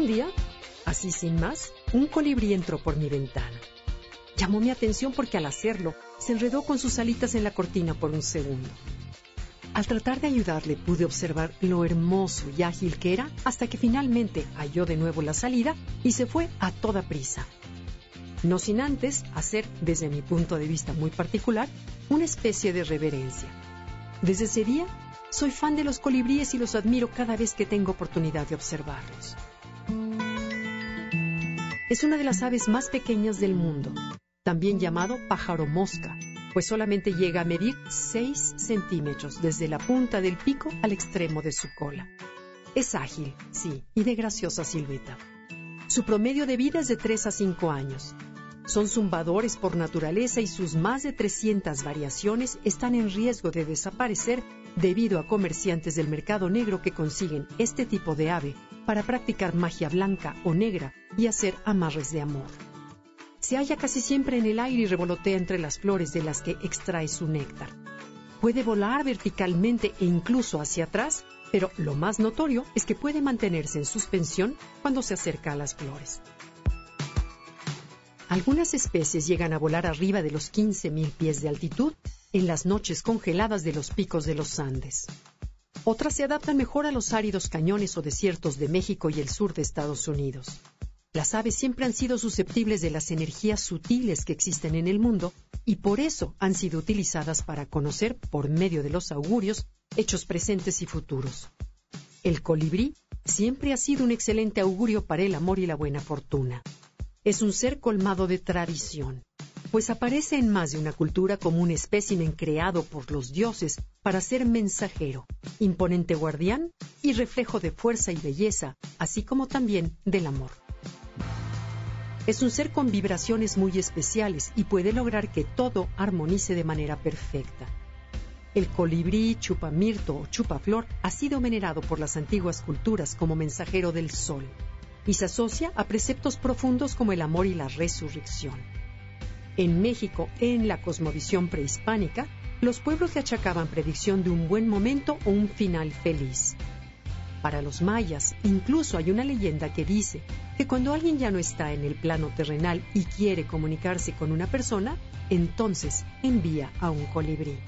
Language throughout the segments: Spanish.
Un día, así sin más, un colibrí entró por mi ventana. Llamó mi atención porque al hacerlo se enredó con sus alitas en la cortina por un segundo. Al tratar de ayudarle pude observar lo hermoso y ágil que era hasta que finalmente halló de nuevo la salida y se fue a toda prisa. No sin antes hacer, desde mi punto de vista muy particular, una especie de reverencia. Desde ese día, soy fan de los colibríes y los admiro cada vez que tengo oportunidad de observarlos. Es una de las aves más pequeñas del mundo, también llamado pájaro mosca, pues solamente llega a medir 6 centímetros desde la punta del pico al extremo de su cola. Es ágil, sí, y de graciosa silueta. Su promedio de vida es de 3 a 5 años. Son zumbadores por naturaleza y sus más de 300 variaciones están en riesgo de desaparecer debido a comerciantes del mercado negro que consiguen este tipo de ave para practicar magia blanca o negra y hacer amarres de amor. Se halla casi siempre en el aire y revolotea entre las flores de las que extrae su néctar. Puede volar verticalmente e incluso hacia atrás, pero lo más notorio es que puede mantenerse en suspensión cuando se acerca a las flores. Algunas especies llegan a volar arriba de los 15.000 pies de altitud en las noches congeladas de los picos de los Andes. Otras se adaptan mejor a los áridos cañones o desiertos de México y el sur de Estados Unidos. Las aves siempre han sido susceptibles de las energías sutiles que existen en el mundo y por eso han sido utilizadas para conocer, por medio de los augurios, hechos presentes y futuros. El colibrí siempre ha sido un excelente augurio para el amor y la buena fortuna. Es un ser colmado de tradición, pues aparece en más de una cultura como un espécimen creado por los dioses para ser mensajero, imponente guardián y reflejo de fuerza y belleza, así como también del amor. Es un ser con vibraciones muy especiales y puede lograr que todo armonice de manera perfecta. El colibrí, chupamirto o chupaflor ha sido venerado por las antiguas culturas como mensajero del sol y se asocia a preceptos profundos como el amor y la resurrección. En México, en la cosmovisión prehispánica, los pueblos le achacaban predicción de un buen momento o un final feliz. Para los mayas, incluso hay una leyenda que dice que cuando alguien ya no está en el plano terrenal y quiere comunicarse con una persona, entonces envía a un colibrí.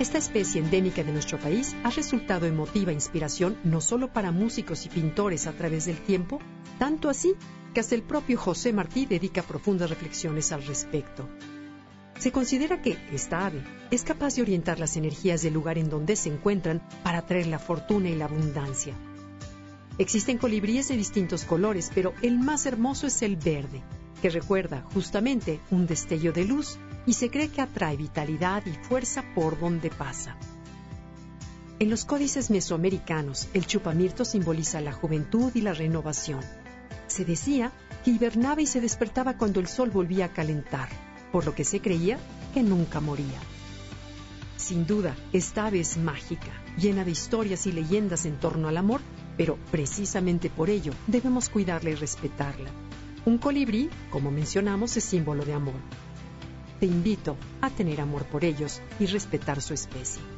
Esta especie endémica de nuestro país ha resultado emotiva inspiración no solo para músicos y pintores a través del tiempo, tanto así que hasta el propio José Martí dedica profundas reflexiones al respecto. Se considera que esta ave es capaz de orientar las energías del lugar en donde se encuentran para traer la fortuna y la abundancia. Existen colibríes de distintos colores, pero el más hermoso es el verde, que recuerda justamente un destello de luz y se cree que atrae vitalidad y fuerza por donde pasa. En los códices mesoamericanos, el chupamirto simboliza la juventud y la renovación. Se decía que hibernaba y se despertaba cuando el sol volvía a calentar, por lo que se creía que nunca moría. Sin duda, esta ave es mágica, llena de historias y leyendas en torno al amor, pero precisamente por ello debemos cuidarla y respetarla. Un colibrí, como mencionamos, es símbolo de amor. Te invito a tener amor por ellos y respetar su especie.